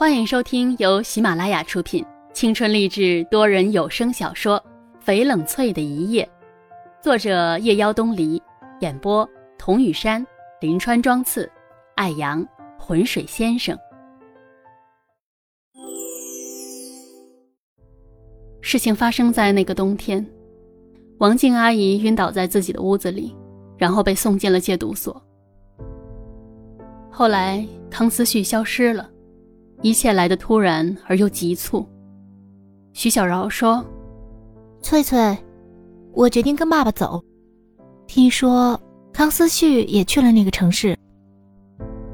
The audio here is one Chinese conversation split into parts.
欢迎收听由喜马拉雅出品、青春励志多人有声小说《翡冷翠的一夜》，作者夜妖东篱，演播童雨山、林川、庄次、艾阳、浑水先生。事情发生在那个冬天，王静阿姨晕倒在自己的屋子里，然后被送进了戒毒所。后来，康思旭消失了。一切来的突然而又急促。徐小饶说：“翠翠，我决定跟爸爸走。听说康思旭也去了那个城市。”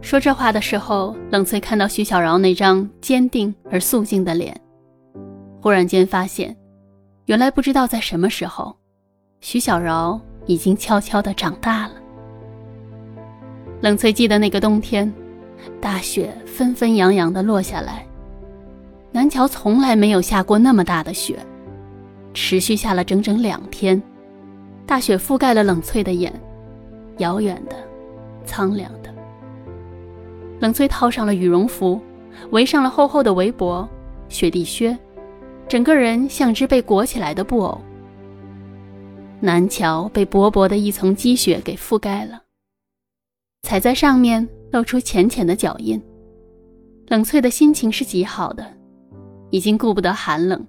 说这话的时候，冷翠看到徐小饶那张坚定而肃静的脸，忽然间发现，原来不知道在什么时候，徐小饶已经悄悄的长大了。冷翠记得那个冬天。大雪纷纷扬扬地落下来，南桥从来没有下过那么大的雪，持续下了整整两天。大雪覆盖了冷翠的眼，遥远的，苍凉的。冷翠套上了羽绒服，围上了厚厚的围脖、雪地靴，整个人像只被裹起来的布偶。南桥被薄薄的一层积雪给覆盖了，踩在上面。露出浅浅的脚印。冷翠的心情是极好的，已经顾不得寒冷。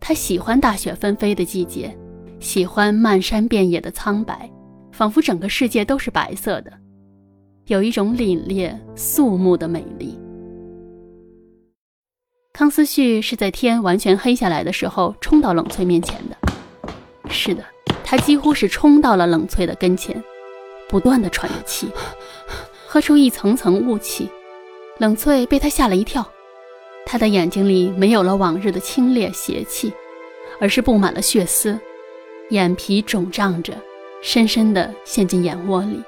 她喜欢大雪纷飞的季节，喜欢漫山遍野的苍白，仿佛整个世界都是白色的，有一种凛冽肃穆的美丽。康思旭是在天完全黑下来的时候冲到冷翠面前的。是的，他几乎是冲到了冷翠的跟前，不断的喘着气。喝出一层层雾气，冷翠被他吓了一跳，他的眼睛里没有了往日的清冽邪气，而是布满了血丝，眼皮肿胀着，深深地陷进眼窝里。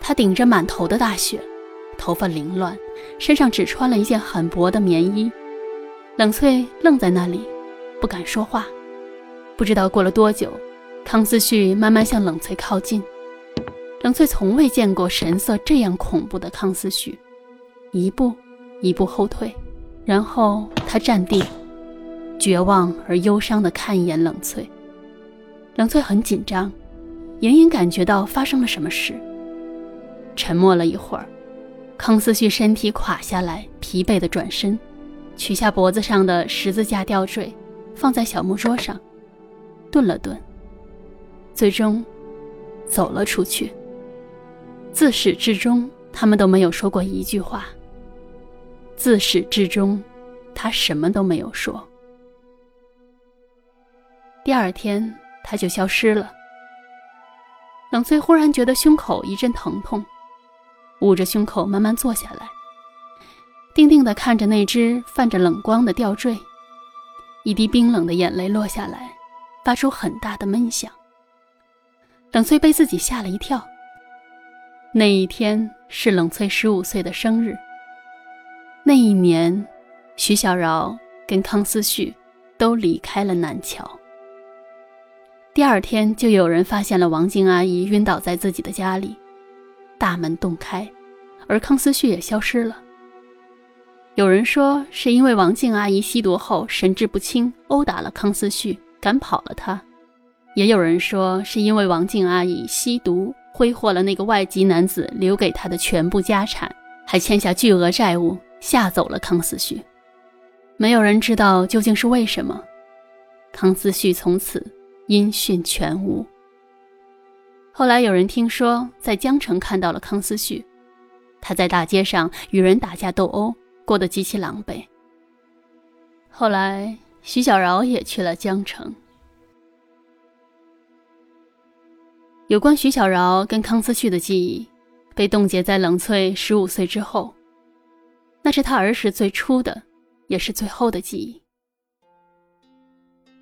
他顶着满头的大雪，头发凌乱，身上只穿了一件很薄的棉衣。冷翠愣在那里，不敢说话。不知道过了多久，康思旭慢慢向冷翠靠近。冷翠从未见过神色这样恐怖的康思旭，一步一步后退，然后他站定，绝望而忧伤地看一眼冷翠。冷翠很紧张，隐隐感觉到发生了什么事。沉默了一会儿，康思旭身体垮下来，疲惫地转身，取下脖子上的十字架吊坠，放在小木桌上，顿了顿，最终走了出去。自始至终，他们都没有说过一句话。自始至终，他什么都没有说。第二天，他就消失了。冷翠忽然觉得胸口一阵疼痛，捂着胸口慢慢坐下来，定定地看着那只泛着冷光的吊坠，一滴冰冷的眼泪落下来，发出很大的闷响。冷翠被自己吓了一跳。那一天是冷翠十五岁的生日。那一年，徐小饶跟康思旭都离开了南桥。第二天，就有人发现了王静阿姨晕倒在自己的家里，大门洞开，而康思旭也消失了。有人说是因为王静阿姨吸毒后神志不清，殴打了康思旭，赶跑了他；也有人说是因为王静阿姨吸毒。挥霍了那个外籍男子留给他的全部家产，还欠下巨额债务，吓走了康思旭。没有人知道究竟是为什么，康思旭从此音讯全无。后来有人听说在江城看到了康思旭，他在大街上与人打架斗殴，过得极其狼狈。后来徐小饶也去了江城。有关徐小饶跟康思旭的记忆，被冻结在冷翠十五岁之后。那是他儿时最初的，也是最后的记忆。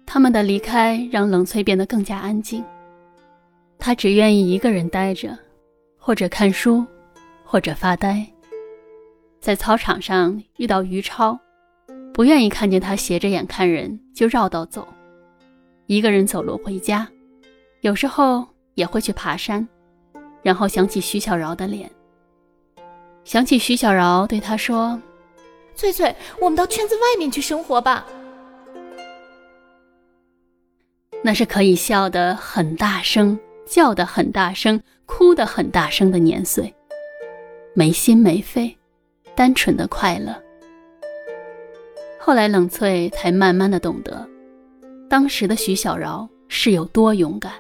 他们的离开让冷翠变得更加安静。他只愿意一个人待着，或者看书，或者发呆。在操场上遇到于超，不愿意看见他斜着眼看人，就绕道走，一个人走路回家。有时候。也会去爬山，然后想起徐小饶的脸，想起徐小饶对他说：“翠翠，我们到圈子外面去生活吧。那是可以笑得很大声、叫得很大声、哭得很大声的年岁，没心没肺，单纯的快乐。后来冷翠才慢慢的懂得，当时的徐小饶是有多勇敢，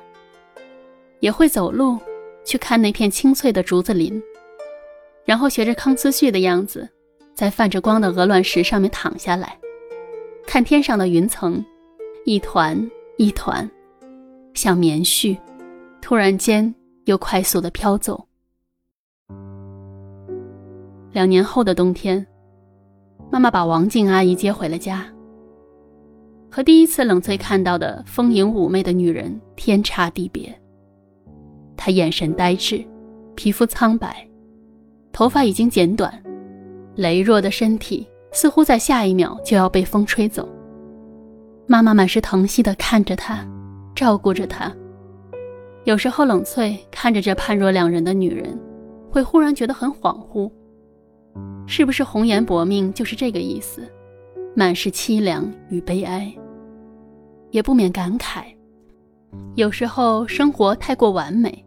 也会走路去看那片青翠的竹子林，然后学着康思旭的样子，在泛着光的鹅卵石上面躺下来，看天上的云层，一团。一团，像棉絮，突然间又快速的飘走。两年后的冬天，妈妈把王静阿姨接回了家，和第一次冷翠看到的丰盈妩媚的女人天差地别。她眼神呆滞，皮肤苍白，头发已经剪短，羸弱的身体似乎在下一秒就要被风吹走。妈妈满是疼惜地看着他，照顾着他。有时候冷翠看着这判若两人的女人，会忽然觉得很恍惚。是不是红颜薄命就是这个意思？满是凄凉与悲哀，也不免感慨：有时候生活太过完美，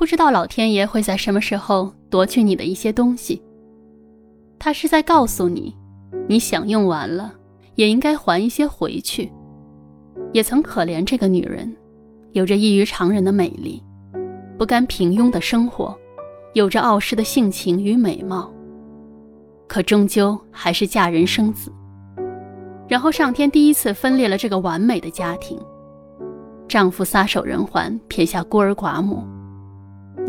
不知道老天爷会在什么时候夺去你的一些东西。他是在告诉你，你享用完了，也应该还一些回去。也曾可怜这个女人，有着异于常人的美丽，不甘平庸的生活，有着傲视的性情与美貌。可终究还是嫁人生子，然后上天第一次分裂了这个完美的家庭。丈夫撒手人寰，撇下孤儿寡母，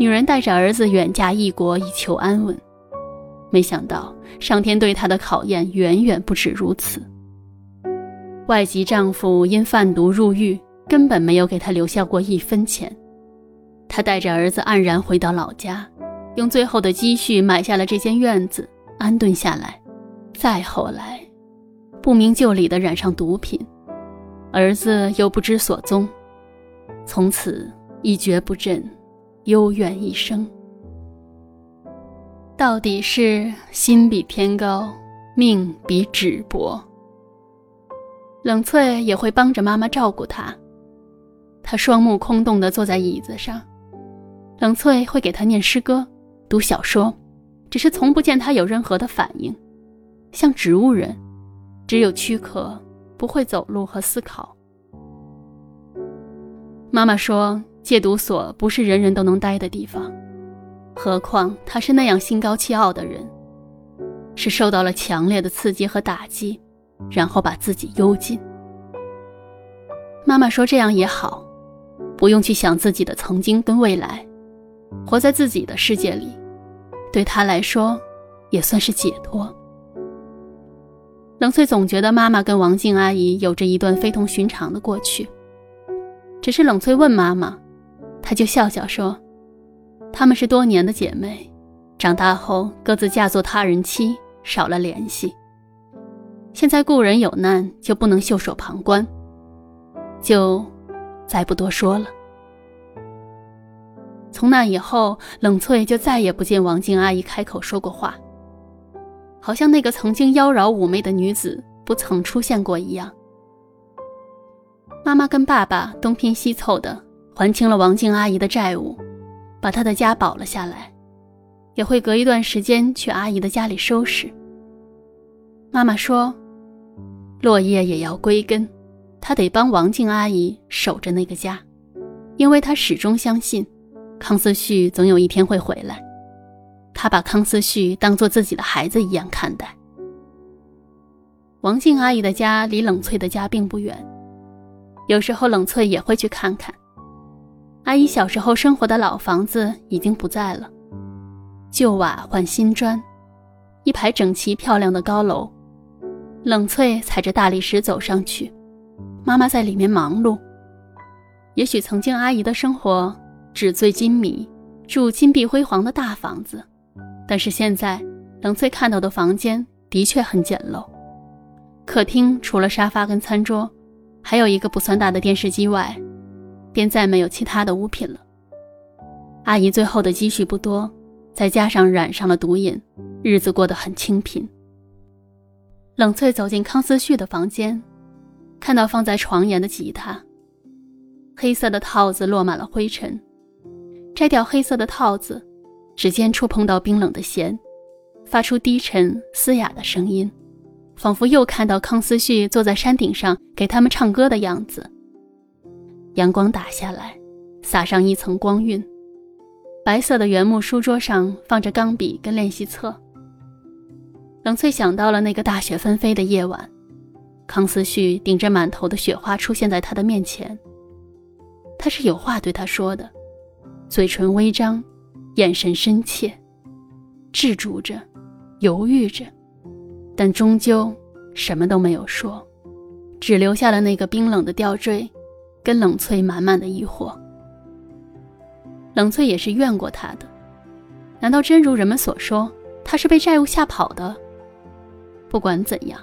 女人带着儿子远嫁异国以求安稳。没想到上天对她的考验远远不止如此。外籍丈夫因贩毒入狱，根本没有给她留下过一分钱。她带着儿子黯然回到老家，用最后的积蓄买下了这间院子，安顿下来。再后来，不明就里的染上毒品，儿子又不知所踪，从此一蹶不振，幽怨一生。到底是心比天高，命比纸薄。冷翠也会帮着妈妈照顾她，她双目空洞地坐在椅子上，冷翠会给她念诗歌、读小说，只是从不见她有任何的反应，像植物人，只有躯壳，不会走路和思考。妈妈说，戒毒所不是人人都能待的地方，何况她是那样心高气傲的人，是受到了强烈的刺激和打击。然后把自己幽禁。妈妈说：“这样也好，不用去想自己的曾经跟未来，活在自己的世界里，对她来说，也算是解脱。”冷翠总觉得妈妈跟王静阿姨有着一段非同寻常的过去。只是冷翠问妈妈，她就笑笑说：“她们是多年的姐妹，长大后各自嫁作他人妻，少了联系。”现在故人有难，就不能袖手旁观，就再不多说了。从那以后，冷翠就再也不见王静阿姨开口说过话，好像那个曾经妖娆妩媚的女子不曾出现过一样。妈妈跟爸爸东拼西凑的还清了王静阿姨的债务，把她的家保了下来，也会隔一段时间去阿姨的家里收拾。妈妈说。落叶也要归根，他得帮王静阿姨守着那个家，因为他始终相信，康思旭总有一天会回来。他把康思旭当做自己的孩子一样看待。王静阿姨的家离冷翠的家并不远，有时候冷翠也会去看看。阿姨小时候生活的老房子已经不在了，旧瓦换新砖，一排整齐漂亮的高楼。冷翠踩着大理石走上去，妈妈在里面忙碌。也许曾经阿姨的生活纸醉金迷，住金碧辉煌的大房子，但是现在冷翠看到的房间的确很简陋。客厅除了沙发跟餐桌，还有一个不算大的电视机外，便再没有其他的物品了。阿姨最后的积蓄不多，再加上染上了毒瘾，日子过得很清贫。冷翠走进康思旭的房间，看到放在床沿的吉他，黑色的套子落满了灰尘。摘掉黑色的套子，指尖触碰到冰冷的弦，发出低沉嘶哑的声音，仿佛又看到康思旭坐在山顶上给他们唱歌的样子。阳光打下来，洒上一层光晕。白色的原木书桌上放着钢笔跟练习册。冷翠想到了那个大雪纷飞的夜晚，康思旭顶着满头的雪花出现在他的面前。他是有话对他说的，嘴唇微张，眼神深切，滞住着，犹豫着，但终究什么都没有说，只留下了那个冰冷的吊坠，跟冷翠满满的疑惑。冷翠也是怨过他的，难道真如人们所说，他是被债务吓跑的？不管怎样，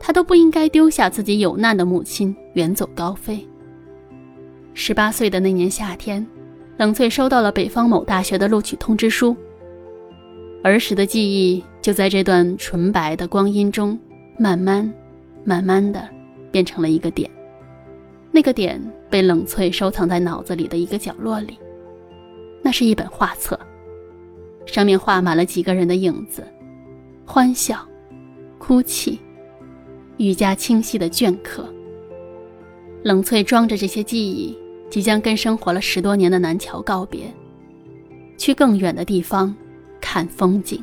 他都不应该丢下自己有难的母亲远走高飞。十八岁的那年夏天，冷翠收到了北方某大学的录取通知书。儿时的记忆就在这段纯白的光阴中，慢慢、慢慢的变成了一个点。那个点被冷翠收藏在脑子里的一个角落里。那是一本画册，上面画满了几个人的影子，欢笑。哭泣，愈加清晰的镌刻。冷翠装着这些记忆，即将跟生活了十多年的南桥告别，去更远的地方看风景。